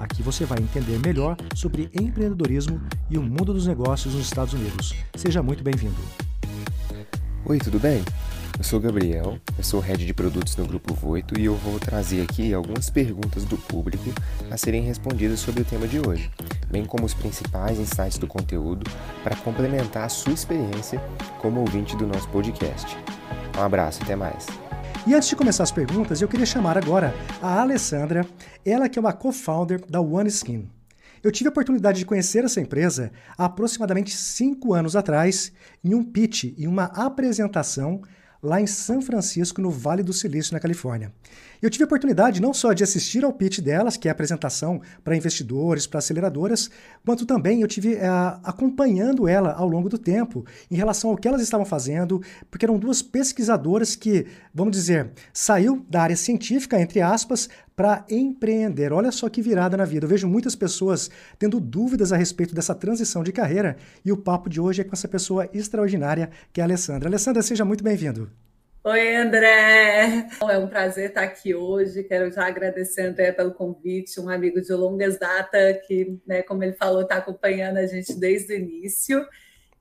Aqui você vai entender melhor sobre empreendedorismo e o mundo dos negócios nos Estados Unidos. Seja muito bem-vindo. Oi, tudo bem? Eu sou o Gabriel, eu sou head de produtos no Grupo Voito e eu vou trazer aqui algumas perguntas do público a serem respondidas sobre o tema de hoje, bem como os principais insights do conteúdo para complementar a sua experiência como ouvinte do nosso podcast. Um abraço, até mais. E antes de começar as perguntas, eu queria chamar agora a Alessandra, ela que é uma co-founder da OneSkin. Eu tive a oportunidade de conhecer essa empresa aproximadamente cinco anos atrás, em um pitch, em uma apresentação lá em São Francisco, no Vale do Silício, na Califórnia. Eu tive a oportunidade não só de assistir ao pitch delas, que é a apresentação para investidores, para aceleradoras, quanto também eu tive é, acompanhando ela ao longo do tempo em relação ao que elas estavam fazendo, porque eram duas pesquisadoras que, vamos dizer, saiu da área científica, entre aspas, para empreender. Olha só que virada na vida. Eu vejo muitas pessoas tendo dúvidas a respeito dessa transição de carreira e o papo de hoje é com essa pessoa extraordinária que é a Alessandra. Alessandra, seja muito bem-vindo. Oi, André! É um prazer estar aqui hoje. Quero já agradecer, André, pelo convite, um amigo de longas data que, né, como ele falou, está acompanhando a gente desde o início.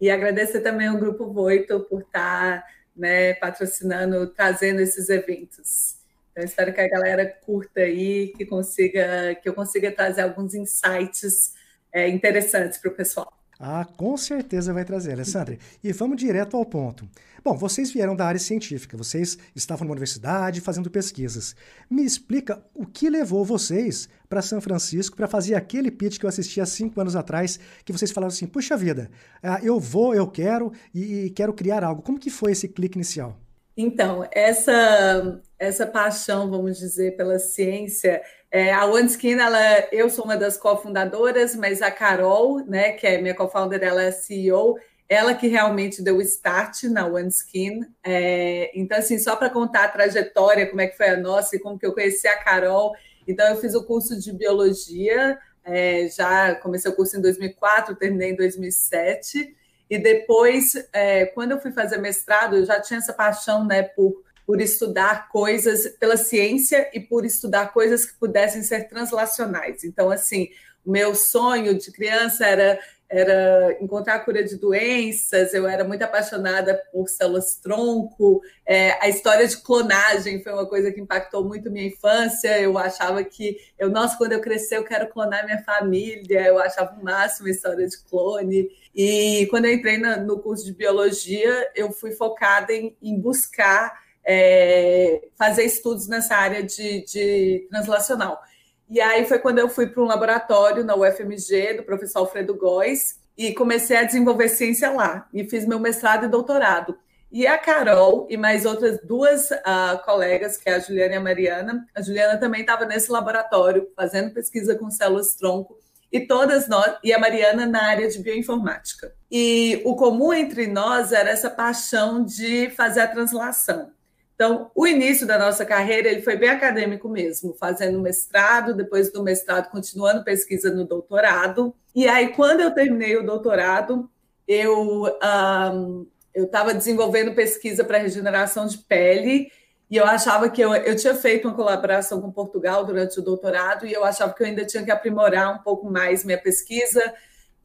E agradecer também ao Grupo Voito por estar né, patrocinando, trazendo esses eventos. Então, espero que a galera curta aí, que consiga, que eu consiga trazer alguns insights é, interessantes para o pessoal. Ah, com certeza vai trazer, Alessandra. E vamos direto ao ponto. Bom, vocês vieram da área científica, vocês estavam numa universidade fazendo pesquisas. Me explica o que levou vocês para São Francisco para fazer aquele pitch que eu assisti há cinco anos atrás, que vocês falaram assim, puxa vida, ah, eu vou, eu quero e quero criar algo. Como que foi esse clique inicial? Então, essa, essa paixão, vamos dizer, pela ciência, é, a OneSkin, ela, eu sou uma das cofundadoras, mas a Carol, né, que é minha co-founder, ela é CEO, ela que realmente deu o start na OneSkin. É, então, assim, só para contar a trajetória, como é que foi a nossa e como que eu conheci a Carol. Então, eu fiz o curso de biologia, é, já comecei o curso em 2004, terminei em 2007. E depois, é, quando eu fui fazer mestrado, eu já tinha essa paixão né, por, por estudar coisas pela ciência e por estudar coisas que pudessem ser translacionais. Então, assim, o meu sonho de criança era era encontrar a cura de doenças, eu era muito apaixonada por células tronco, é, a história de clonagem foi uma coisa que impactou muito minha infância, eu achava que, eu, nossa, quando eu crescer eu quero clonar minha família, eu achava o máximo a história de clone, e quando eu entrei no curso de biologia, eu fui focada em, em buscar é, fazer estudos nessa área de, de translacional. E aí foi quando eu fui para um laboratório na UFMG, do professor Alfredo Góes, e comecei a desenvolver ciência lá. E fiz meu mestrado e doutorado. E a Carol e mais outras duas uh, colegas, que é a Juliana e a Mariana, a Juliana também estava nesse laboratório, fazendo pesquisa com células-tronco, e todas nós, e a Mariana na área de bioinformática. E o comum entre nós era essa paixão de fazer a translação. Então, o início da nossa carreira ele foi bem acadêmico mesmo, fazendo mestrado, depois do mestrado continuando pesquisa no doutorado. E aí, quando eu terminei o doutorado, eu um, eu estava desenvolvendo pesquisa para regeneração de pele e eu achava que eu, eu tinha feito uma colaboração com Portugal durante o doutorado e eu achava que eu ainda tinha que aprimorar um pouco mais minha pesquisa.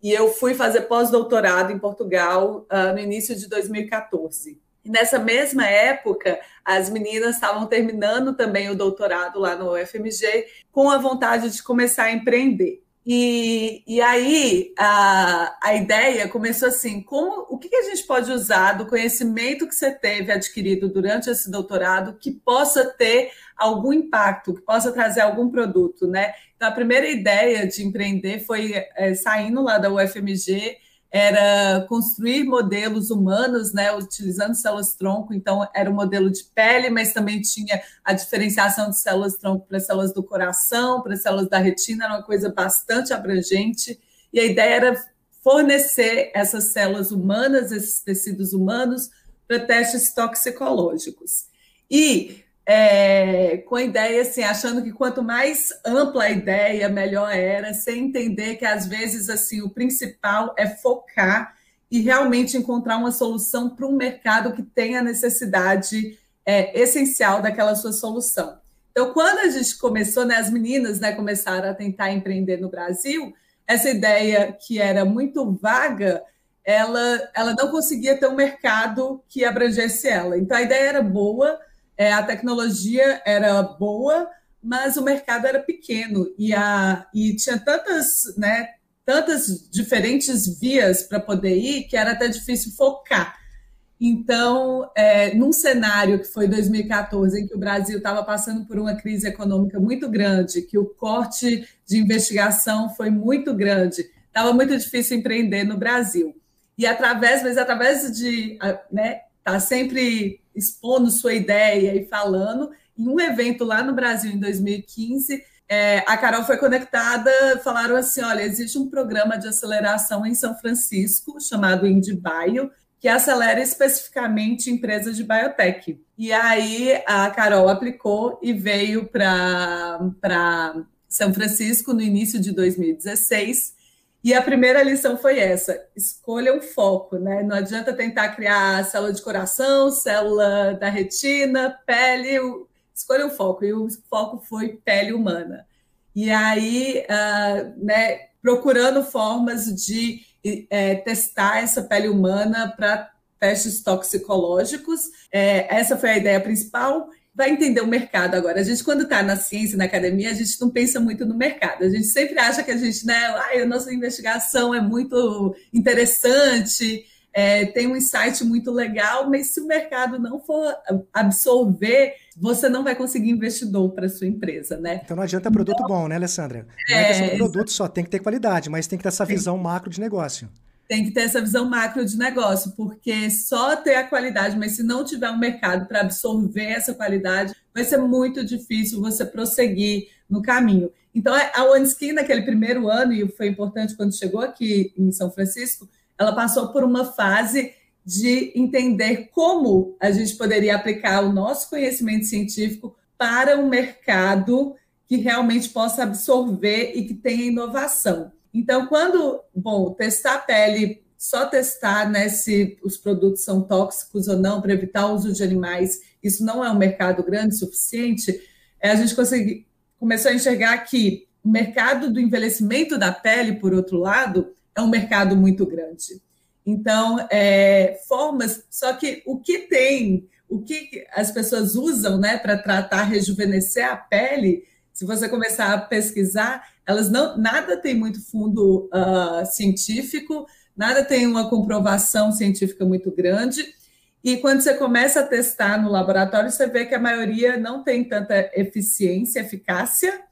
E eu fui fazer pós-doutorado em Portugal uh, no início de 2014. E nessa mesma época, as meninas estavam terminando também o doutorado lá no UFMG, com a vontade de começar a empreender. E, e aí a, a ideia começou assim: como o que, a gente pode usar do conhecimento que você teve adquirido durante esse doutorado que possa ter algum impacto, que possa trazer algum produto, né? Então a primeira ideia de empreender foi é, saindo lá da UFMG era construir modelos humanos, né, utilizando células-tronco, então era um modelo de pele, mas também tinha a diferenciação de células-tronco para células do coração, para células da retina, era uma coisa bastante abrangente, e a ideia era fornecer essas células humanas, esses tecidos humanos, para testes toxicológicos. E é, com a ideia, assim, achando que quanto mais ampla a ideia, melhor era, sem entender que às vezes assim o principal é focar e realmente encontrar uma solução para um mercado que tem a necessidade é, essencial daquela sua solução. Então, quando a gente começou, né, as meninas né, começaram a tentar empreender no Brasil, essa ideia que era muito vaga, ela, ela não conseguia ter um mercado que abrangesse ela. Então, a ideia era boa, é, a tecnologia era boa, mas o mercado era pequeno e, a, e tinha tantas, né, tantas diferentes vias para poder ir que era até difícil focar. Então, é, num cenário que foi 2014, em que o Brasil estava passando por uma crise econômica muito grande, que o corte de investigação foi muito grande, estava muito difícil empreender no Brasil. E através, mas através de né, tá sempre expondo sua ideia e falando. Em um evento lá no Brasil em 2015, é, a Carol foi conectada, falaram assim: olha, existe um programa de aceleração em São Francisco chamado IndieBio, que acelera especificamente empresas de biotech. E aí a Carol aplicou e veio para São Francisco no início de 2016. E a primeira lição foi essa: escolha um foco, né? Não adianta tentar criar célula de coração, célula da retina, pele, escolha um foco. E o foco foi pele humana. E aí, uh, né, procurando formas de é, testar essa pele humana para testes toxicológicos. É, essa foi a ideia principal vai entender o mercado agora. A gente, quando está na ciência, na academia, a gente não pensa muito no mercado. A gente sempre acha que a gente, né, ah, a nossa investigação é muito interessante, é, tem um insight muito legal, mas se o mercado não for absorver, você não vai conseguir investidor para sua empresa, né? Então não adianta produto então, bom, né, Alessandra? Não é, é produto só, tem que ter qualidade, mas tem que ter essa visão macro de negócio tem que ter essa visão macro de negócio, porque só ter a qualidade, mas se não tiver um mercado para absorver essa qualidade, vai ser muito difícil você prosseguir no caminho. Então, a OneSkin, naquele primeiro ano, e foi importante quando chegou aqui em São Francisco, ela passou por uma fase de entender como a gente poderia aplicar o nosso conhecimento científico para um mercado que realmente possa absorver e que tenha inovação. Então, quando, bom, testar a pele, só testar né, se os produtos são tóxicos ou não, para evitar o uso de animais, isso não é um mercado grande o suficiente, é, a gente consegui, começou a enxergar que o mercado do envelhecimento da pele, por outro lado, é um mercado muito grande. Então, é, formas, só que o que tem, o que as pessoas usam né, para tratar, rejuvenescer a pele, se você começar a pesquisar, elas não, nada tem muito fundo uh, científico, nada tem uma comprovação científica muito grande. E quando você começa a testar no laboratório, você vê que a maioria não tem tanta eficiência, eficácia.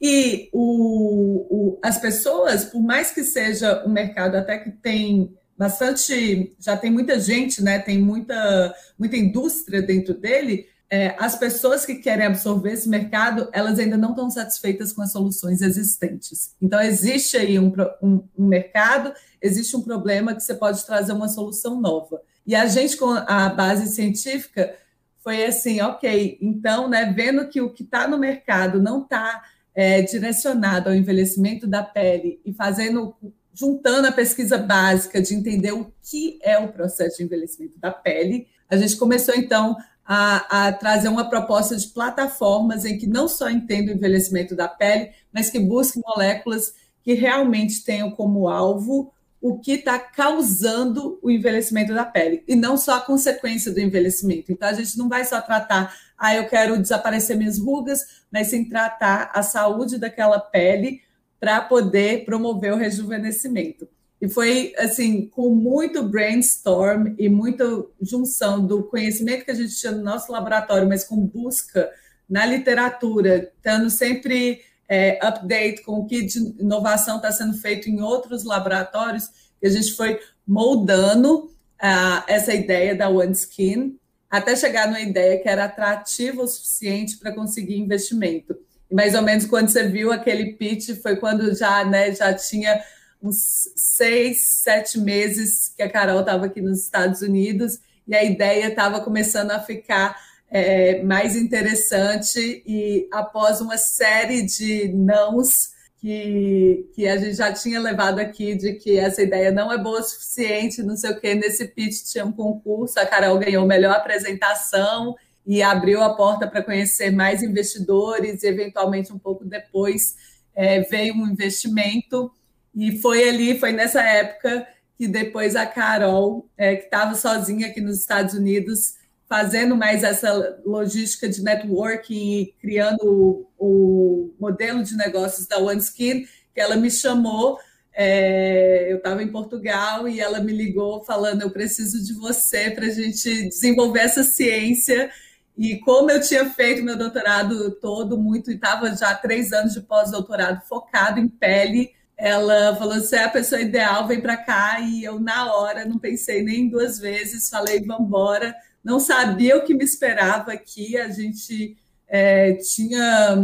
E o, o, as pessoas, por mais que seja um mercado até que tem bastante, já tem muita gente, né? Tem muita, muita indústria dentro dele, é, as pessoas que querem absorver esse mercado, elas ainda não estão satisfeitas com as soluções existentes. Então, existe aí um, um, um, mercado, existe um problema que você pode trazer uma solução nova. E a gente, com a base científica, foi assim, ok, então, né, vendo que o que está no mercado não está é, direcionado ao envelhecimento da pele e fazendo, juntando a pesquisa básica de entender o que é o processo de envelhecimento da pele, a gente começou, então, a, a, trazer uma proposta de plataformas em que não só entenda o envelhecimento da pele, mas que busque moléculas que realmente tenham como alvo o que está causando o envelhecimento da pele, e não só a consequência do envelhecimento. Então, a gente não vai só tratar, ah, eu quero desaparecer minhas rugas, mas sim tratar a saúde daquela pele para poder promover o rejuvenescimento. E foi assim, com muito brainstorm e muita junção do conhecimento que a gente tinha no nosso laboratório, mas com busca na literatura, estando sempre é, update com o que de inovação está sendo feito em outros laboratórios, que a gente foi moldando uh, essa ideia da One Skin até chegar numa ideia que era atrativa o suficiente para conseguir investimento. E mais ou menos quando você viu aquele pitch foi quando já, né, já tinha uns seis, sete meses que a Carol estava aqui nos Estados Unidos e a ideia estava começando a ficar é, mais interessante e após uma série de nãos que, que a gente já tinha levado aqui de que essa ideia não é boa o suficiente, não sei o que, nesse pitch tinha um concurso, a Carol ganhou melhor apresentação e abriu a porta para conhecer mais investidores e eventualmente um pouco depois é, veio um investimento e foi ali, foi nessa época que depois a Carol, é, que estava sozinha aqui nos Estados Unidos, fazendo mais essa logística de networking e criando o, o modelo de negócios da OneSkin, que ela me chamou. É, eu estava em Portugal e ela me ligou falando: Eu preciso de você para a gente desenvolver essa ciência. E como eu tinha feito meu doutorado todo muito, e estava já três anos de pós-doutorado focado em pele, ela falou: Você é a pessoa ideal, vem para cá. E eu, na hora, não pensei nem duas vezes, falei: Vamos embora não sabia o que me esperava aqui. A gente é, tinha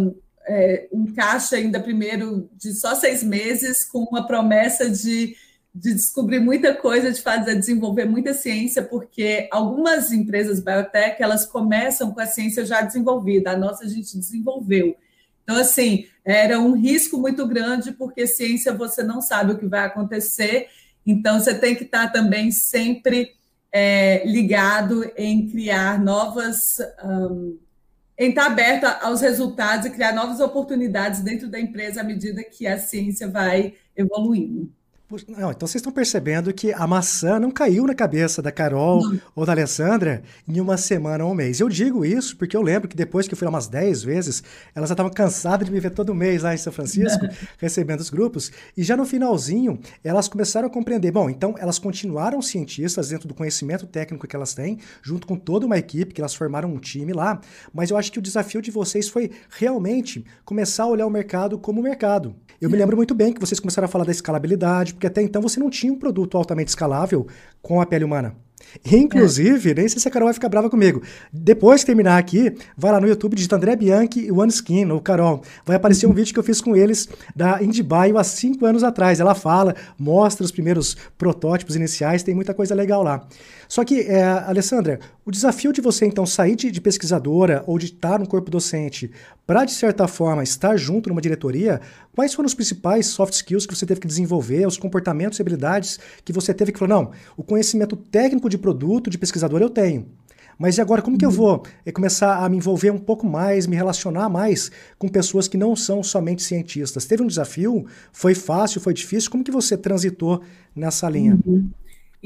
é, um caixa ainda primeiro de só seis meses, com uma promessa de, de descobrir muita coisa, de fazer desenvolver muita ciência, porque algumas empresas biotech elas começam com a ciência já desenvolvida. A nossa a gente desenvolveu. Então, assim, era um risco muito grande, porque ciência você não sabe o que vai acontecer, então você tem que estar também sempre é, ligado em criar novas. Um, em estar aberto aos resultados e criar novas oportunidades dentro da empresa à medida que a ciência vai evoluindo. Não, então vocês estão percebendo que a maçã não caiu na cabeça da Carol não. ou da Alessandra em uma semana ou um mês. Eu digo isso porque eu lembro que depois que eu fui lá umas 10 vezes, elas já estavam cansadas de me ver todo mês lá em São Francisco, recebendo os grupos. E já no finalzinho, elas começaram a compreender. Bom, então elas continuaram cientistas dentro do conhecimento técnico que elas têm, junto com toda uma equipe, que elas formaram um time lá. Mas eu acho que o desafio de vocês foi realmente começar a olhar o mercado como mercado. Eu me lembro muito bem que vocês começaram a falar da escalabilidade, porque até então você não tinha um produto altamente escalável com a pele humana. Inclusive, é. nem sei se a Carol vai ficar brava comigo. Depois de terminar aqui, vai lá no YouTube, digita André Bianchi e One Skin, ou Carol. Vai aparecer um vídeo que eu fiz com eles da IndieBio há cinco anos atrás. Ela fala, mostra os primeiros protótipos iniciais, tem muita coisa legal lá. Só que, é, Alessandra, o desafio de você então sair de, de pesquisadora ou de estar no corpo docente para, de certa forma, estar junto numa diretoria, quais foram os principais soft skills que você teve que desenvolver, os comportamentos e habilidades que você teve que falar, não, o conhecimento técnico de produto, de pesquisador eu tenho. Mas e agora, como que eu vou é, começar a me envolver um pouco mais, me relacionar mais com pessoas que não são somente cientistas? Teve um desafio? Foi fácil? Foi difícil? Como que você transitou nessa linha? Uhum.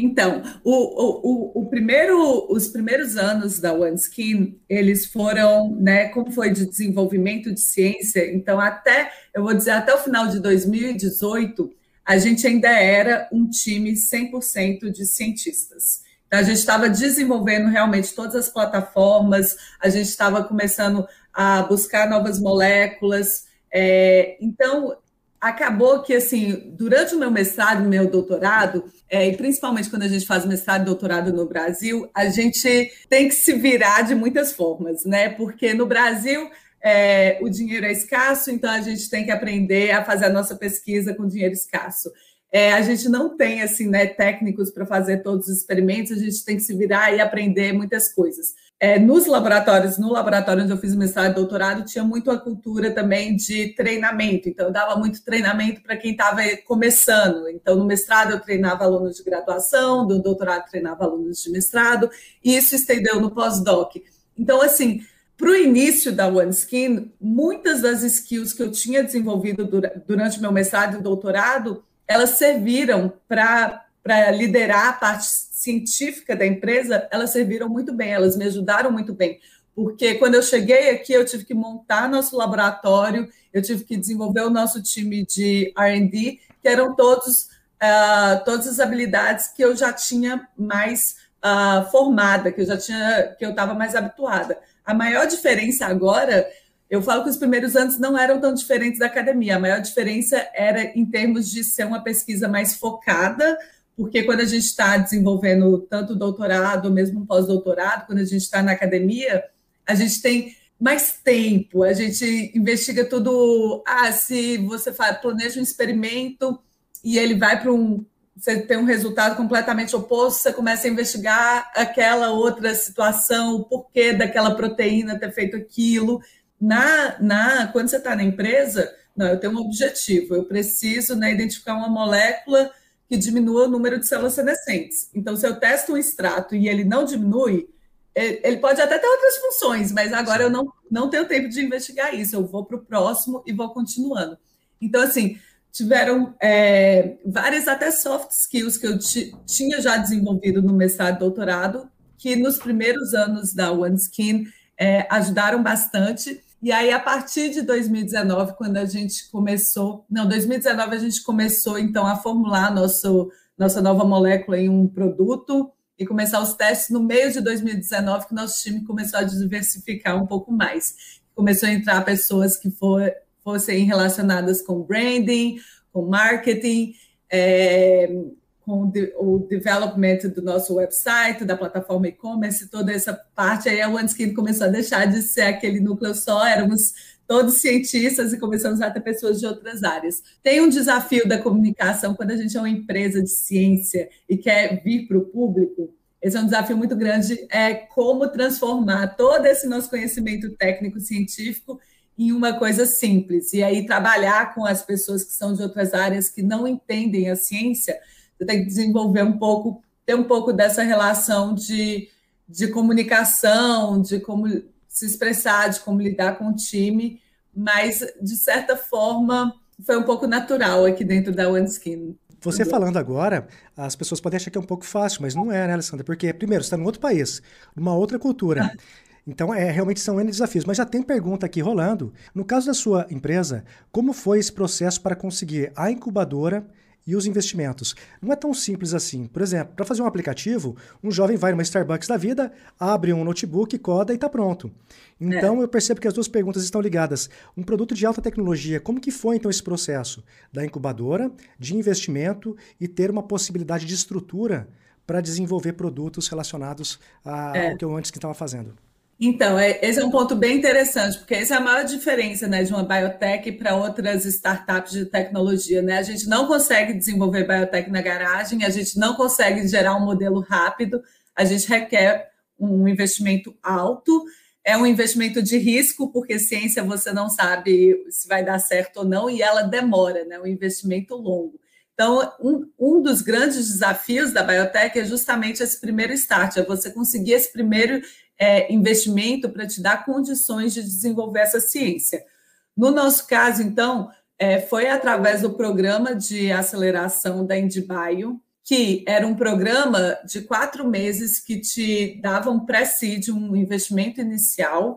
Então, o, o, o, primeiro, os primeiros anos da OneSkin, eles foram, né, como foi de desenvolvimento de ciência, então até, eu vou dizer, até o final de 2018, a gente ainda era um time 100% de cientistas. Então, a gente estava desenvolvendo realmente todas as plataformas, a gente estava começando a buscar novas moléculas, é, então acabou que, assim, durante o meu mestrado meu doutorado, é, e principalmente quando a gente faz mestrado e doutorado no Brasil, a gente tem que se virar de muitas formas, né? Porque no Brasil é, o dinheiro é escasso, então a gente tem que aprender a fazer a nossa pesquisa com dinheiro escasso. É, a gente não tem assim, né, técnicos para fazer todos os experimentos, a gente tem que se virar e aprender muitas coisas. É, nos laboratórios, no laboratório onde eu fiz mestrado e doutorado, tinha muito a cultura também de treinamento. Então, eu dava muito treinamento para quem estava começando. Então, no mestrado, eu treinava alunos de graduação, no doutorado, treinava alunos de mestrado, e isso estendeu no pós-doc. Então, assim, para o início da OneSkin, muitas das skills que eu tinha desenvolvido durante meu mestrado e doutorado elas serviram para liderar a parte científica da empresa, elas serviram muito bem, elas me ajudaram muito bem. Porque quando eu cheguei aqui, eu tive que montar nosso laboratório, eu tive que desenvolver o nosso time de RD, que eram todos, uh, todas as habilidades que eu já tinha mais uh, formada, que eu já tinha, que eu estava mais habituada. A maior diferença agora eu falo que os primeiros anos não eram tão diferentes da academia. A maior diferença era em termos de ser uma pesquisa mais focada, porque quando a gente está desenvolvendo tanto doutorado ou mesmo pós-doutorado, quando a gente está na academia, a gente tem mais tempo, a gente investiga tudo. Ah, se você planeja um experimento e ele vai para um. Você tem um resultado completamente oposto, você começa a investigar aquela outra situação, o porquê daquela proteína ter feito aquilo. Na, na, quando você está na empresa, não, eu tenho um objetivo, eu preciso né, identificar uma molécula que diminua o número de células senescentes. Então, se eu testo um extrato e ele não diminui, ele pode até ter outras funções, mas agora eu não, não tenho tempo de investigar isso. Eu vou para o próximo e vou continuando. Então, assim, tiveram é, várias até soft skills que eu tinha já desenvolvido no mestrado e doutorado, que nos primeiros anos da OneSkin é, ajudaram bastante. E aí, a partir de 2019, quando a gente começou, não, 2019 a gente começou então a formular nosso, nossa nova molécula em um produto e começar os testes no meio de 2019, que nosso time começou a diversificar um pouco mais. Começou a entrar pessoas que for, fossem relacionadas com branding, com marketing, é, com o development do nosso website, da plataforma e-commerce, toda essa parte, aí a OneSkin começou a deixar de ser aquele núcleo só, éramos todos cientistas e começamos a ter pessoas de outras áreas. Tem um desafio da comunicação quando a gente é uma empresa de ciência e quer vir para o público, esse é um desafio muito grande, é como transformar todo esse nosso conhecimento técnico científico em uma coisa simples. E aí trabalhar com as pessoas que são de outras áreas que não entendem a ciência, você tem que desenvolver um pouco, ter um pouco dessa relação de, de comunicação, de como se expressar, de como lidar com o time, mas, de certa forma, foi um pouco natural aqui dentro da OneSkin. Você falando agora, as pessoas podem achar que é um pouco fácil, mas não é, né, Alessandra? Porque, primeiro, você está em outro país, numa outra cultura. Então, é, realmente são N desafios. Mas já tem pergunta aqui rolando. No caso da sua empresa, como foi esse processo para conseguir a incubadora e os investimentos. Não é tão simples assim. Por exemplo, para fazer um aplicativo, um jovem vai numa Starbucks da vida, abre um notebook, coda e está pronto. Então é. eu percebo que as duas perguntas estão ligadas. Um produto de alta tecnologia, como que foi então esse processo da incubadora, de investimento e ter uma possibilidade de estrutura para desenvolver produtos relacionados ao é. que eu antes que estava fazendo? Então, é, esse é um ponto bem interessante, porque essa é a maior diferença né, de uma biotech para outras startups de tecnologia. Né? A gente não consegue desenvolver biotech na garagem, a gente não consegue gerar um modelo rápido, a gente requer um investimento alto, é um investimento de risco, porque ciência você não sabe se vai dar certo ou não, e ela demora, né? um investimento longo. Então, um, um dos grandes desafios da biotech é justamente esse primeiro start, é você conseguir esse primeiro é, investimento para te dar condições de desenvolver essa ciência. No nosso caso, então, é, foi através do programa de aceleração da Indibio, que era um programa de quatro meses que te dava um pré-seed, um investimento inicial,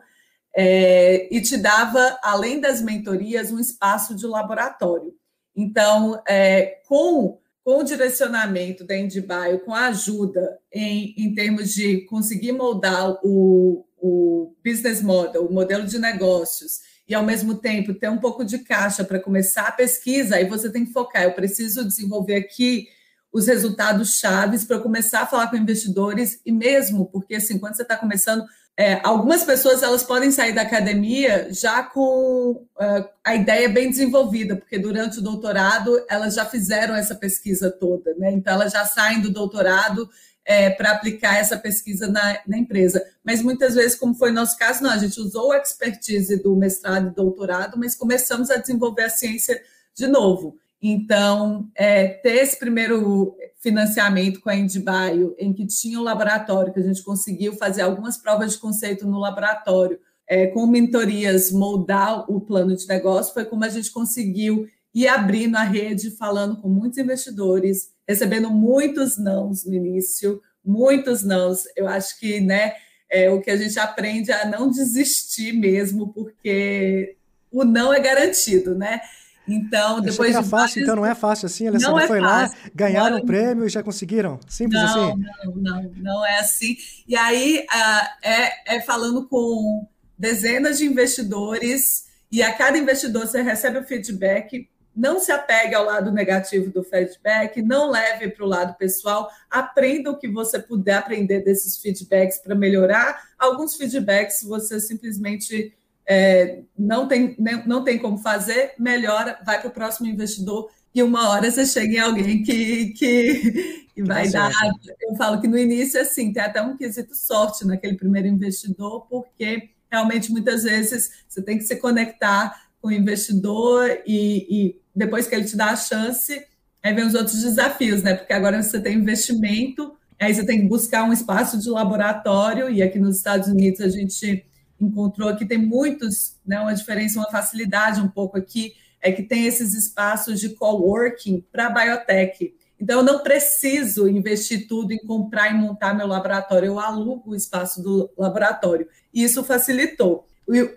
é, e te dava, além das mentorias, um espaço de laboratório. Então, é, com com o direcionamento da Indibio, com a ajuda em, em termos de conseguir moldar o, o business model, o modelo de negócios, e ao mesmo tempo ter um pouco de caixa para começar a pesquisa, aí você tem que focar. Eu preciso desenvolver aqui os resultados chaves para começar a falar com investidores, e mesmo porque assim, quando você está começando, é, algumas pessoas elas podem sair da academia já com uh, a ideia bem desenvolvida, porque durante o doutorado elas já fizeram essa pesquisa toda, né? Então elas já saem do doutorado é, para aplicar essa pesquisa na, na, empresa. Mas muitas vezes, como foi o nosso caso, não, a gente usou a expertise do mestrado e doutorado, mas começamos a desenvolver a ciência de novo. Então, é, ter esse primeiro financiamento com a Indibio, em que tinha um laboratório, que a gente conseguiu fazer algumas provas de conceito no laboratório, é, com mentorias, moldar o plano de negócio, foi como a gente conseguiu ir abrindo a rede, falando com muitos investidores, recebendo muitos nãos no início, muitos nãos. Eu acho que né, é o que a gente aprende a não desistir mesmo, porque o não é garantido, né? Então, depois era de fácil, vários... então não é fácil assim, Alessandra não é foi fácil. lá, ganharam o um prêmio e já conseguiram? Simples não, assim? Não, não, não é assim. E aí uh, é, é falando com dezenas de investidores e a cada investidor você recebe o feedback. Não se apegue ao lado negativo do feedback, não leve para o lado pessoal, aprenda o que você puder aprender desses feedbacks para melhorar. Alguns feedbacks você simplesmente é, não, tem, não tem como fazer, melhora, vai para o próximo investidor e uma hora você chega em alguém que, que, que vai dar. Eu falo que no início, assim, tem até um quesito sorte naquele primeiro investidor, porque realmente muitas vezes você tem que se conectar com o investidor e, e depois que ele te dá a chance, aí vem os outros desafios, né? Porque agora você tem investimento, aí você tem que buscar um espaço de laboratório, e aqui nos Estados Unidos a gente encontrou que tem muitos, né, uma diferença, uma facilidade um pouco aqui, é que tem esses espaços de coworking para biotech. Então, eu não preciso investir tudo em comprar e montar meu laboratório, eu alugo o espaço do laboratório. E isso facilitou.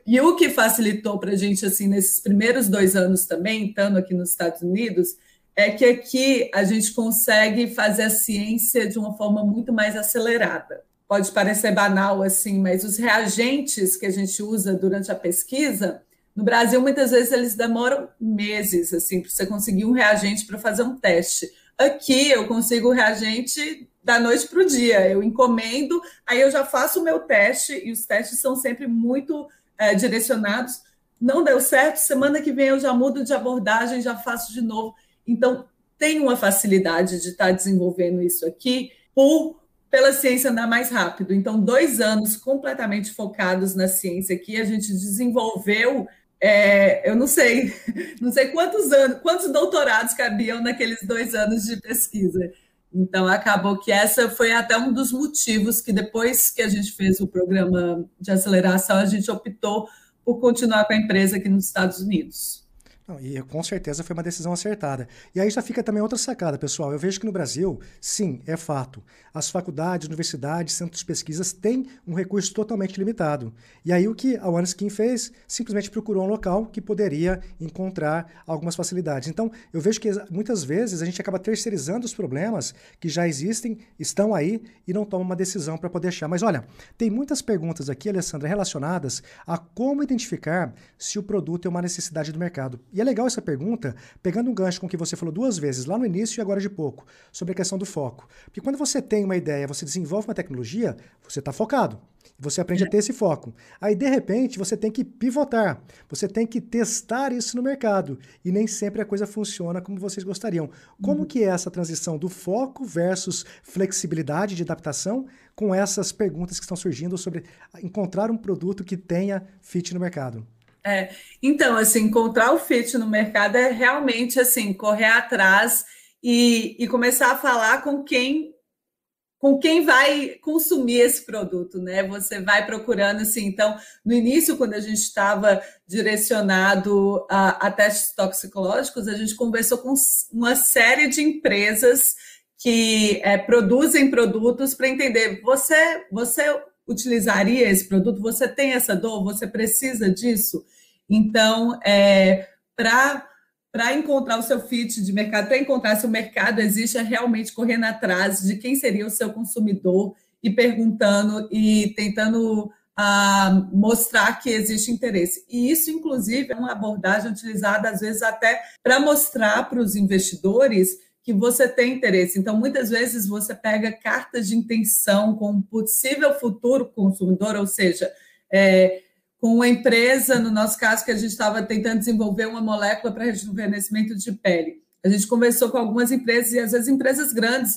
E, o que facilitou para a gente, assim, nesses primeiros dois anos também, estando aqui nos Estados Unidos, é que aqui a gente consegue fazer a ciência de uma forma muito mais acelerada pode parecer banal assim, mas os reagentes que a gente usa durante a pesquisa, no Brasil muitas vezes eles demoram meses assim para você conseguir um reagente para fazer um teste. Aqui eu consigo o reagente da noite para o dia. Eu encomendo, aí eu já faço o meu teste e os testes são sempre muito é, direcionados. Não deu certo, semana que vem eu já mudo de abordagem, já faço de novo. Então tem uma facilidade de estar desenvolvendo isso aqui por pela ciência andar mais rápido. Então, dois anos completamente focados na ciência aqui, a gente desenvolveu, é, eu não sei, não sei quantos anos, quantos doutorados cabiam naqueles dois anos de pesquisa. Então, acabou que essa foi até um dos motivos que depois que a gente fez o programa de aceleração, a gente optou por continuar com a empresa aqui nos Estados Unidos. Não, e com certeza foi uma decisão acertada. E aí já fica também outra sacada, pessoal. Eu vejo que no Brasil, sim, é fato. As faculdades, universidades, centros de pesquisas têm um recurso totalmente limitado. E aí o que a OneSkin fez? Simplesmente procurou um local que poderia encontrar algumas facilidades. Então, eu vejo que muitas vezes a gente acaba terceirizando os problemas que já existem, estão aí e não toma uma decisão para poder achar. Mas olha, tem muitas perguntas aqui, Alessandra, relacionadas a como identificar se o produto é uma necessidade do mercado. E é legal essa pergunta, pegando um gancho com o que você falou duas vezes, lá no início e agora de pouco, sobre a questão do foco. Porque quando você tem uma ideia, você desenvolve uma tecnologia, você está focado. Você aprende a ter esse foco. Aí, de repente, você tem que pivotar. Você tem que testar isso no mercado. E nem sempre a coisa funciona como vocês gostariam. Como uhum. que é essa transição do foco versus flexibilidade de adaptação com essas perguntas que estão surgindo sobre encontrar um produto que tenha fit no mercado? É, então, assim, encontrar o fit no mercado é realmente assim, correr atrás e, e começar a falar com quem com quem vai consumir esse produto, né? Você vai procurando assim. Então, no início, quando a gente estava direcionado a, a, testes toxicológicos, a gente conversou com uma série de empresas que é, produzem produtos para entender você você utilizaria esse produto? Você tem essa dor? Você precisa disso? Então, é, para encontrar o seu fit de mercado, para encontrar se o mercado existe, é realmente correndo atrás de quem seria o seu consumidor e perguntando e tentando ah, mostrar que existe interesse. E isso, inclusive, é uma abordagem utilizada, às vezes, até para mostrar para os investidores que você tem interesse. Então, muitas vezes você pega cartas de intenção com um possível futuro consumidor, ou seja, é, com uma empresa, no nosso caso, que a gente estava tentando desenvolver uma molécula para rejuvenescimento de pele. A gente conversou com algumas empresas, e às vezes empresas grandes,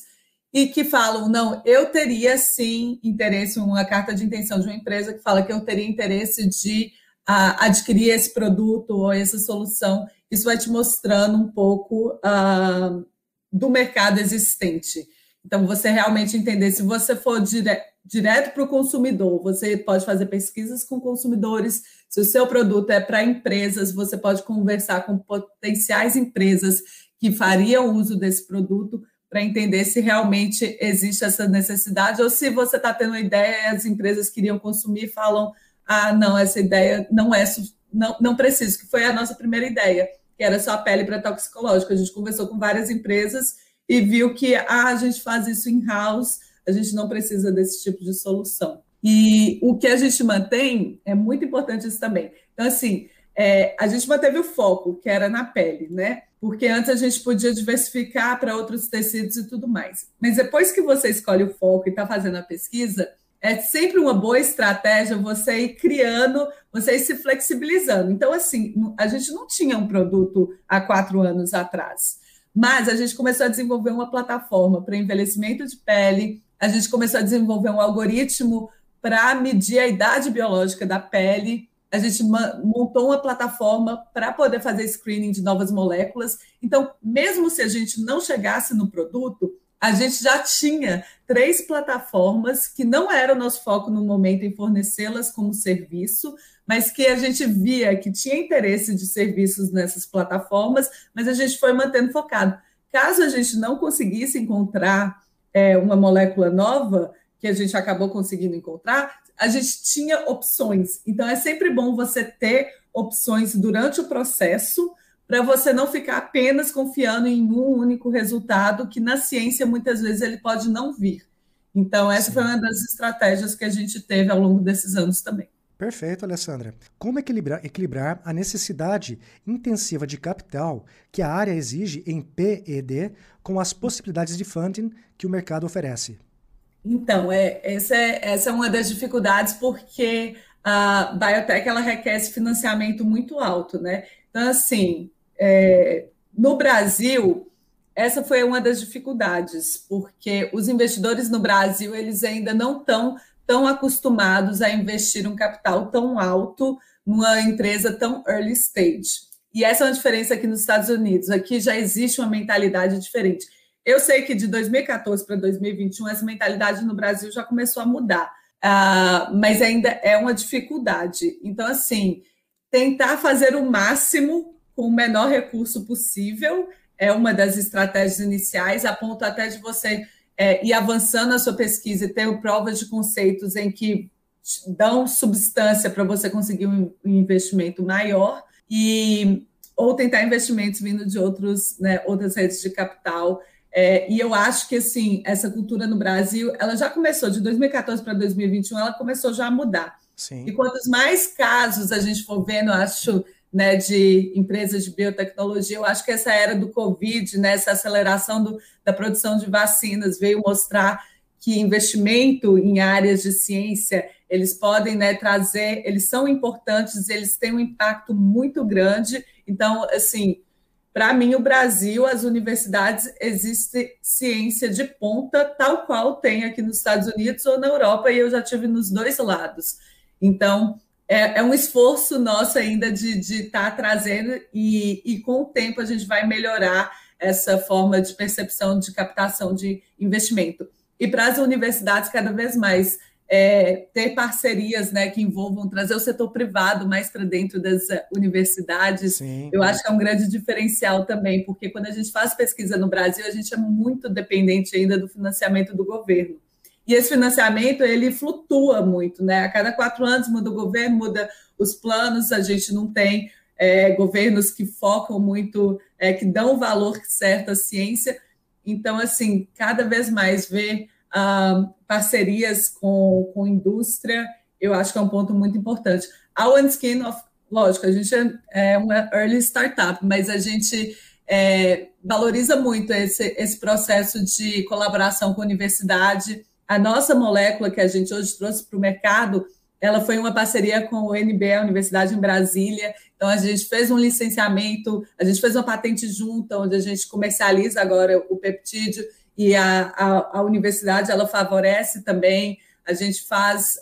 e que falam: não, eu teria sim interesse, uma carta de intenção de uma empresa que fala que eu teria interesse de uh, adquirir esse produto ou essa solução. Isso vai te mostrando um pouco. Uh, do mercado existente. Então, você realmente entender, se você for dire direto para o consumidor, você pode fazer pesquisas com consumidores. Se o seu produto é para empresas, você pode conversar com potenciais empresas que fariam uso desse produto para entender se realmente existe essa necessidade ou se você está tendo uma ideia as empresas queriam consumir e falam: ah, não, essa ideia não é, não, não preciso, que foi a nossa primeira ideia que era só a pele para toxicológico. A gente conversou com várias empresas e viu que ah, a gente faz isso in-house, a gente não precisa desse tipo de solução. E o que a gente mantém é muito importante isso também. Então, assim, é, a gente manteve o foco, que era na pele, né? Porque antes a gente podia diversificar para outros tecidos e tudo mais. Mas depois que você escolhe o foco e está fazendo a pesquisa, é sempre uma boa estratégia você ir criando, você ir se flexibilizando. Então, assim, a gente não tinha um produto há quatro anos atrás. Mas a gente começou a desenvolver uma plataforma para envelhecimento de pele, a gente começou a desenvolver um algoritmo para medir a idade biológica da pele, a gente montou uma plataforma para poder fazer screening de novas moléculas. Então, mesmo se a gente não chegasse no produto, a gente já tinha três plataformas que não era o nosso foco no momento em fornecê-las como serviço, mas que a gente via que tinha interesse de serviços nessas plataformas, mas a gente foi mantendo focado. Caso a gente não conseguisse encontrar é, uma molécula nova, que a gente acabou conseguindo encontrar, a gente tinha opções. Então, é sempre bom você ter opções durante o processo para você não ficar apenas confiando em um único resultado, que na ciência muitas vezes ele pode não vir. Então, essa Sim. foi uma das estratégias que a gente teve ao longo desses anos também. Perfeito, Alessandra. Como equilibrar, equilibrar a necessidade intensiva de capital que a área exige em PED com as possibilidades de funding que o mercado oferece? Então, é, essa, é, essa é uma das dificuldades, porque a biotech ela requer esse financiamento muito alto, né? Então, assim, é, no Brasil, essa foi uma das dificuldades, porque os investidores no Brasil eles ainda não estão tão acostumados a investir um capital tão alto numa empresa tão early stage. E essa é uma diferença aqui nos Estados Unidos. Aqui já existe uma mentalidade diferente. Eu sei que de 2014 para 2021 essa mentalidade no Brasil já começou a mudar, uh, mas ainda é uma dificuldade. Então, assim, tentar fazer o máximo com o menor recurso possível, é uma das estratégias iniciais, a ponto até de você é, ir avançando a sua pesquisa e ter provas de conceitos em que dão substância para você conseguir um investimento maior e ou tentar investimentos vindo de outros, né, outras redes de capital. É, e eu acho que assim essa cultura no Brasil, ela já começou de 2014 para 2021, ela começou já a mudar. Sim. E quantos mais casos a gente for vendo, acho né, de empresas de biotecnologia. Eu acho que essa era do Covid, né, essa aceleração do, da produção de vacinas, veio mostrar que investimento em áreas de ciência eles podem né, trazer, eles são importantes, eles têm um impacto muito grande. Então, assim, para mim, o Brasil, as universidades, existe ciência de ponta, tal qual tem aqui nos Estados Unidos ou na Europa, e eu já tive nos dois lados. Então, é, é, um esforço nosso ainda de estar tá trazendo, e, e com o tempo a gente vai melhorar essa forma de percepção de captação de investimento. E para as universidades, cada vez mais, é, ter parcerias né, que envolvam trazer o setor privado mais para dentro das eh, universidades, Sim. eu acho que é um grande diferencial também, porque quando a gente faz pesquisa no Brasil, a gente é muito dependente ainda do financiamento do governo. E esse financiamento ele flutua muito, né? A cada quatro anos muda o governo, muda os planos, a gente não tem é, governos que focam muito, é, que dão o valor certo à ciência. Então, assim, cada vez mais ver ah, parcerias com, com indústria, eu acho que é um ponto muito importante. A OneSkin, lógico, a gente é, é uma early startup, mas a gente é, valoriza muito esse, esse processo de colaboração com a universidade, a nossa molécula que a gente hoje trouxe para o mercado, ela foi uma parceria com o UNB, a Universidade em Brasília. Então, a gente fez um licenciamento, a gente fez uma patente junta, onde a gente comercializa agora o peptídeo, e a, a, a universidade ela favorece também. A gente faz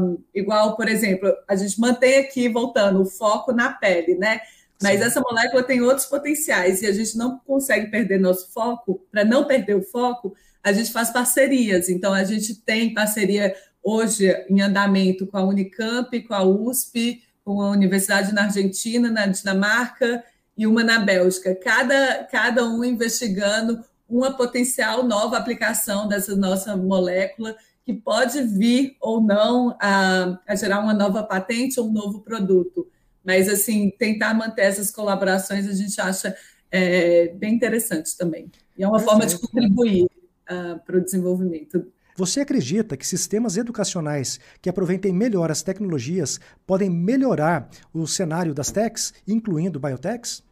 um, igual, por exemplo, a gente mantém aqui, voltando, o foco na pele, né? Mas essa molécula tem outros potenciais e a gente não consegue perder nosso foco. Para não perder o foco, a gente faz parcerias. Então, a gente tem parceria hoje em andamento com a Unicamp, com a USP, com a Universidade na Argentina, na Dinamarca e uma na Bélgica. Cada, cada um investigando uma potencial nova aplicação dessa nossa molécula que pode vir ou não a, a gerar uma nova patente ou um novo produto. Mas, assim, tentar manter essas colaborações a gente acha é, bem interessante também. E é uma forma de contribuir uh, para o desenvolvimento. Você acredita que sistemas educacionais que aproveitem melhor as tecnologias podem melhorar o cenário das techs, incluindo biotechs?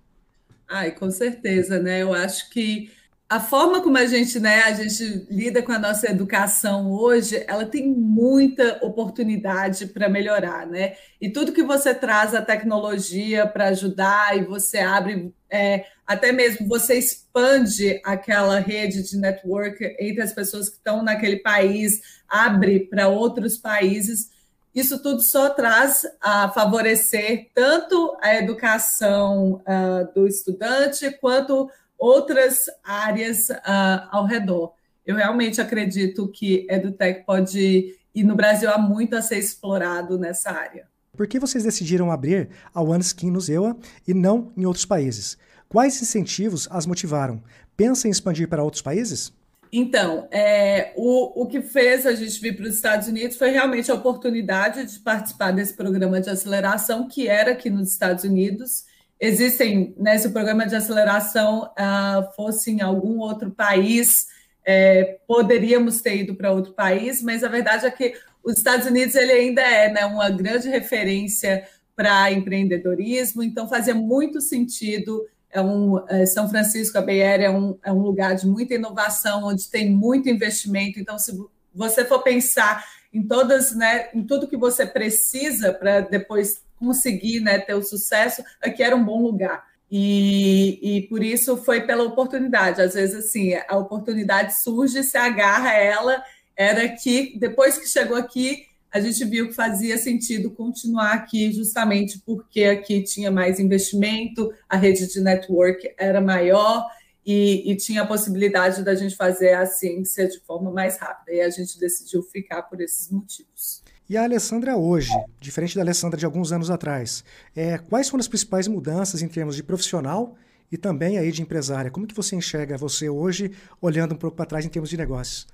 Ai, com certeza, né? Eu acho que a forma como a gente, né, a gente lida com a nossa educação hoje, ela tem muita oportunidade para melhorar, né? E tudo que você traz a tecnologia para ajudar e você abre, é, até mesmo você expande aquela rede de network entre as pessoas que estão naquele país, abre para outros países. Isso tudo só traz a favorecer tanto a educação uh, do estudante quanto outras áreas uh, ao redor. Eu realmente acredito que EduTech pode, e no Brasil há muito a ser explorado nessa área. Por que vocês decidiram abrir a OneSkin no ZEUA e não em outros países? Quais incentivos as motivaram? Pensa em expandir para outros países? Então, é, o, o que fez a gente vir para os Estados Unidos foi realmente a oportunidade de participar desse programa de aceleração que era aqui nos Estados Unidos existem, né, se o programa de aceleração uh, fosse em algum outro país, é, poderíamos ter ido para outro país, mas a verdade é que os Estados Unidos ele ainda é né, uma grande referência para empreendedorismo, então fazia muito sentido. É um, é, São Francisco, a Bay Area, é um, é um lugar de muita inovação, onde tem muito investimento. Então, se você for pensar em todas, né, em tudo que você precisa para depois conseguir né, ter o sucesso, aqui era um bom lugar. E, e por isso foi pela oportunidade. Às vezes, assim, a oportunidade surge, se agarra ela. Era que, depois que chegou aqui, a gente viu que fazia sentido continuar aqui, justamente porque aqui tinha mais investimento, a rede de network era maior e, e, tinha a possibilidade da gente fazer a ciência de forma mais rápida. E a gente decidiu ficar por esses motivos. E a Alessandra hoje, diferente da Alessandra de alguns anos atrás, é, quais foram as principais mudanças em termos de profissional e também aí de empresária? Como que você enxerga você hoje, olhando um pouco para trás em termos de negócios?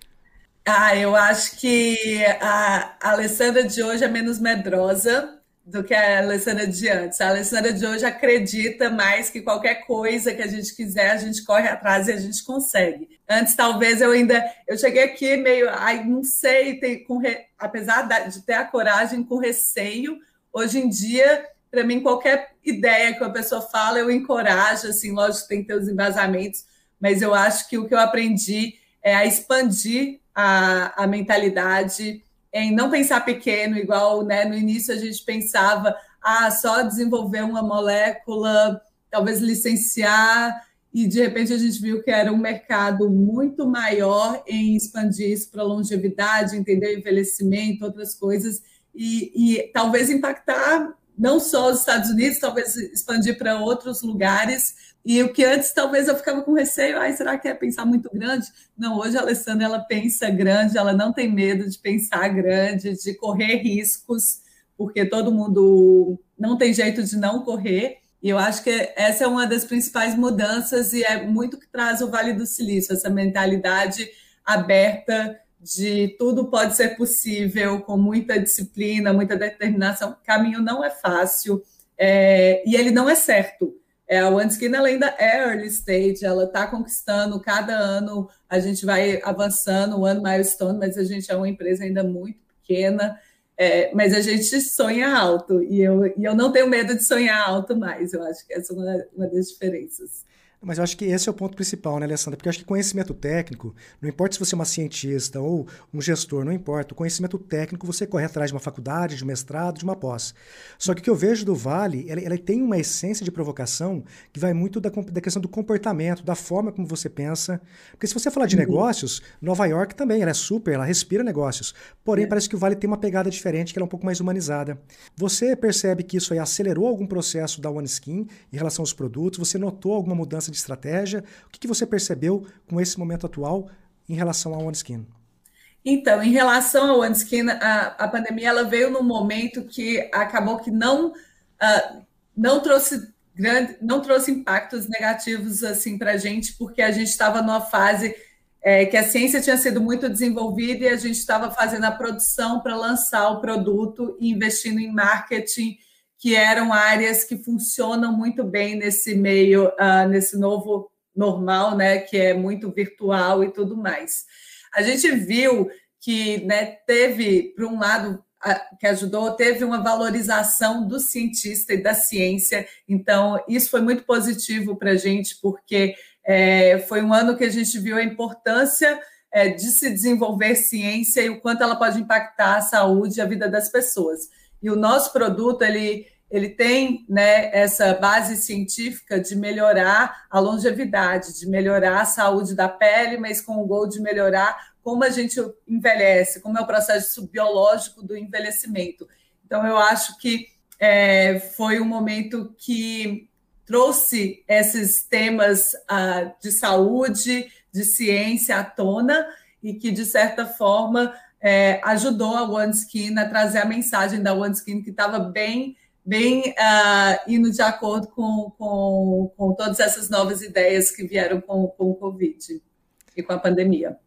Ah, eu acho que a Alessandra de hoje é menos medrosa, do que a Alessandra de antes. A Alessandra de hoje acredita mais que qualquer coisa que a gente quiser, a gente corre atrás e a gente consegue. Antes, talvez eu ainda. Eu cheguei aqui meio. Ai, não sei, tem, com, apesar de ter a coragem com receio, hoje em dia, para mim, qualquer ideia que a pessoa fala, eu encorajo. Assim, lógico, tem que ter os embasamentos, mas eu acho que o que eu aprendi é a expandir a, a mentalidade em não pensar pequeno, igual né, no início a gente pensava, ah, só desenvolver uma molécula, talvez licenciar, e de repente a gente viu que era um mercado muito maior em expandir isso para longevidade, entender envelhecimento, outras coisas, e, e talvez impactar não só os Estados Unidos, talvez expandir para outros lugares. E o que antes talvez eu ficava com receio, ai, será que é pensar muito grande? Não, hoje a Alessandra ela pensa grande, ela não tem medo de pensar grande, de correr riscos, porque todo mundo não tem jeito de não correr. E eu acho que essa é uma das principais mudanças e é muito que traz o Vale do Silício, essa mentalidade aberta de tudo pode ser possível com muita disciplina, muita determinação. O caminho não é fácil é, e ele não é certo. É, a OneSkin ela ainda é early stage, ela está conquistando, cada ano a gente vai avançando, o ano milestone, mas a gente é uma empresa ainda muito pequena, é, mas a gente sonha alto, e eu, e eu não tenho medo de sonhar alto mais, eu acho que essa é uma, uma das diferenças. Mas eu acho que esse é o ponto principal, né, Alessandra? Porque eu acho que conhecimento técnico, não importa se você é uma cientista ou um gestor, não importa. O conhecimento técnico você corre atrás de uma faculdade, de um mestrado, de uma pós. Só que o que eu vejo do Vale, ela, ela tem uma essência de provocação que vai muito da, da, questão do comportamento, da forma como você pensa. Porque se você falar de uhum. negócios, Nova York também, ela é super, ela respira negócios. Porém, é. parece que o Vale tem uma pegada diferente, que ela é um pouco mais humanizada. Você percebe que isso aí acelerou algum processo da OneSkin em relação aos produtos? Você notou alguma mudança de estratégia? O que, que você percebeu com esse momento atual em relação ao OneSkin? Então, em relação ao OneSkin, a, a pandemia ela veio num momento que acabou que não, uh, não trouxe grande, não trouxe impactos negativos assim para a gente, porque a gente estava numa fase é, que a ciência tinha sido muito desenvolvida e a gente estava fazendo a produção para lançar o produto e investindo em marketing que eram áreas que funcionam muito bem nesse meio, uh, nesse novo normal, né, que é muito virtual e tudo mais. A gente viu que né, teve, por um lado, que ajudou, teve uma valorização do cientista e da ciência. Então, isso foi muito positivo para a gente, porque É, foi um ano que a gente viu a importância é, de se desenvolver ciência e o quanto ela pode impactar a saúde e a vida das pessoas. E o nosso produto, ele, ele tem né, essa base científica de melhorar a longevidade, de melhorar a saúde da pele, mas com o gol de melhorar como a gente envelhece, como é o processo biológico do envelhecimento. Então, eu acho que é, foi um momento que trouxe esses temas uh, de saúde, de ciência à tona e que, de certa forma, é, ajudou a OneSkin a trazer a mensagem da OneSkin que estava bem bem uh, indo de acordo com, com, com todas essas novas ideias que vieram com, com o Covid e com a pandemia.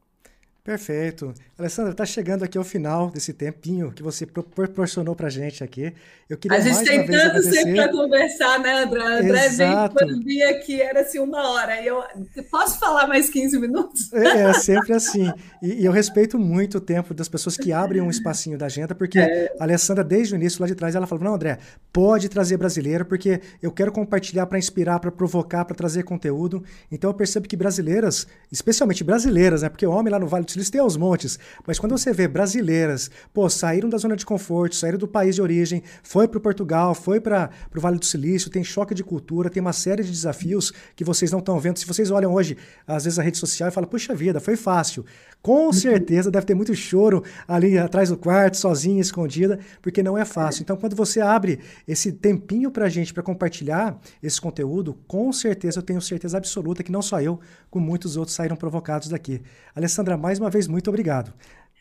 Perfeito. Alessandra, está chegando aqui ao final desse tempinho que você proporcionou para a gente aqui. Eu queria a gente tem tanto sempre para conversar, né, André? André Exato. veio quando via que era assim uma hora. E eu posso falar mais 15 minutos? É, é sempre assim. E, e, eu respeito muito o tempo das pessoas que abrem um espacinho da agenda, porque é. a Alessandra, desde o início lá de trás, ela falou: não, André, pode trazer brasileiro, porque eu quero compartilhar para inspirar, para provocar, para trazer conteúdo. Então eu percebo que brasileiras, especialmente brasileiras, né? Porque o homem lá no Vale do Silício tem aos montes, mas quando você vê brasileiras, pô, saíram da zona de conforto, saíram do país de origem, foi para Portugal, foi para o Vale do Silício, tem choque de cultura, tem uma série de desafios que vocês não estão vendo. Se vocês olham hoje, às vezes, a rede social e falam, puxa vida, foi fácil. Com uhum. certeza deve ter muito choro ali atrás do quarto, sozinha, escondida, porque não é fácil. Então, quando você abre esse tempinho para a gente para compartilhar esse conteúdo, com certeza eu tenho certeza absoluta que não só eu, como muitos outros saíram provocados daqui. Alessandra, mais uma vez, muito obrigado.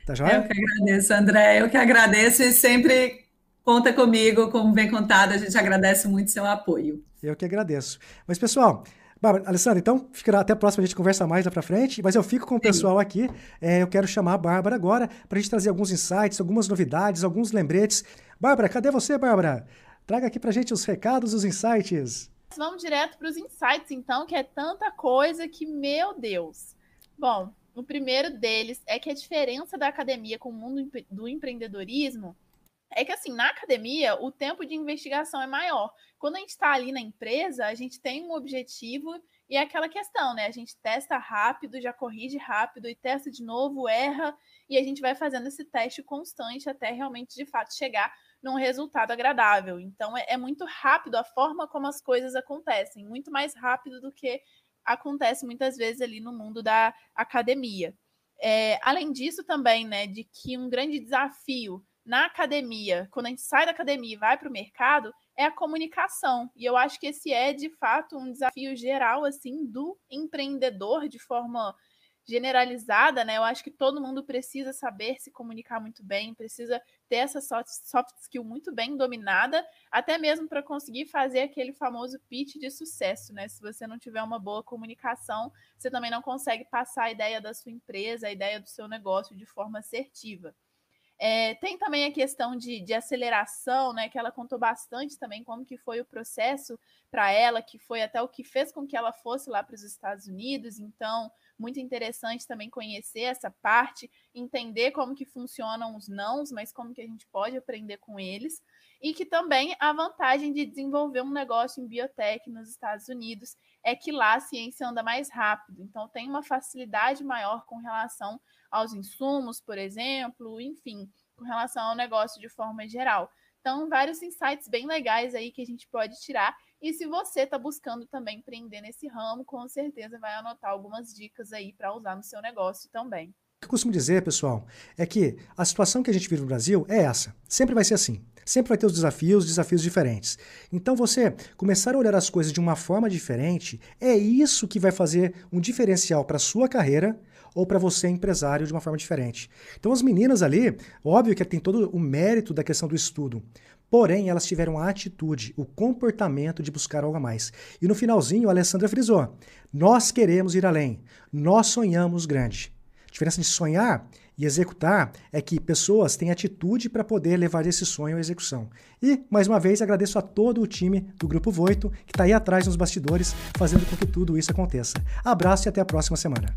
Tá joia? Eu que agradeço, André. Eu que agradeço e sempre conta comigo, como bem contado. A gente agradece muito seu apoio. Eu que agradeço. Mas, pessoal, Bárbara, Alessandra, então ficará até a próxima, a gente conversa mais lá para frente, mas eu fico com o pessoal aqui. É, eu quero chamar a Bárbara agora para a gente trazer alguns insights, algumas novidades, alguns lembretes. Bárbara, cadê você, Bárbara? Traga aqui para a gente os recados, os insights. Vamos direto para os insights, então, que é tanta coisa que, meu Deus. Bom, o primeiro deles é que a diferença da academia com o mundo do empreendedorismo é que, assim, na academia, o tempo de investigação é maior. Quando a gente está ali na empresa, a gente tem um objetivo e é aquela questão, né? A gente testa rápido, já corrige rápido e testa de novo, erra, e a gente vai fazendo esse teste constante até realmente, de fato, chegar num resultado agradável. Então, é, é muito rápido a forma como as coisas acontecem, muito mais rápido do que acontece muitas vezes ali no mundo da academia. É, além disso, também, né, de que um grande desafio na academia, quando a gente sai da academia e vai para o mercado, é a comunicação. E eu acho que esse é, de fato, um desafio geral, assim, do empreendedor de forma generalizada, né? Eu acho que todo mundo precisa saber se comunicar muito bem, precisa ter essa soft skill muito bem dominada, até mesmo para conseguir fazer aquele famoso pitch de sucesso, né? Se você não tiver uma boa comunicação, você também não consegue passar a ideia da sua empresa, a ideia do seu negócio de forma assertiva. É, tem também a questão de, de, aceleração, né? Que ela contou bastante também como que foi o processo para ela, que foi até o que fez com que ela fosse lá para os Estados Unidos. Então, muito interessante também conhecer essa parte, entender como que funcionam os nãos, mas como que a gente pode aprender com eles, e que também a vantagem de desenvolver um negócio em biotech nos Estados Unidos é que lá a ciência anda mais rápido, então tem uma facilidade maior com relação aos insumos, por exemplo, enfim, com relação ao negócio de forma geral. Então, vários insights bem legais aí que a gente pode tirar. E se você está buscando também empreender nesse ramo, com certeza vai anotar algumas dicas aí para usar no seu negócio também. O que eu costumo dizer, pessoal, é que a situação que a gente vive no Brasil é essa. Sempre vai ser assim. Sempre vai ter os desafios, desafios diferentes. Então você começar a olhar as coisas de uma forma diferente, é isso que vai fazer um diferencial para a sua carreira ou para você empresário de uma forma diferente. Então as meninas ali, óbvio que tem todo o mérito da questão do estudo, porém elas tiveram a atitude, o comportamento de buscar algo a mais. E no finalzinho a Alessandra frisou: nós queremos ir além, nós sonhamos grande. A diferença de sonhar e executar é que pessoas têm atitude para poder levar esse sonho à execução. E, mais uma vez, agradeço a todo o time do Grupo Voito que está aí atrás nos bastidores, fazendo com que tudo isso aconteça. Abraço e até a próxima semana.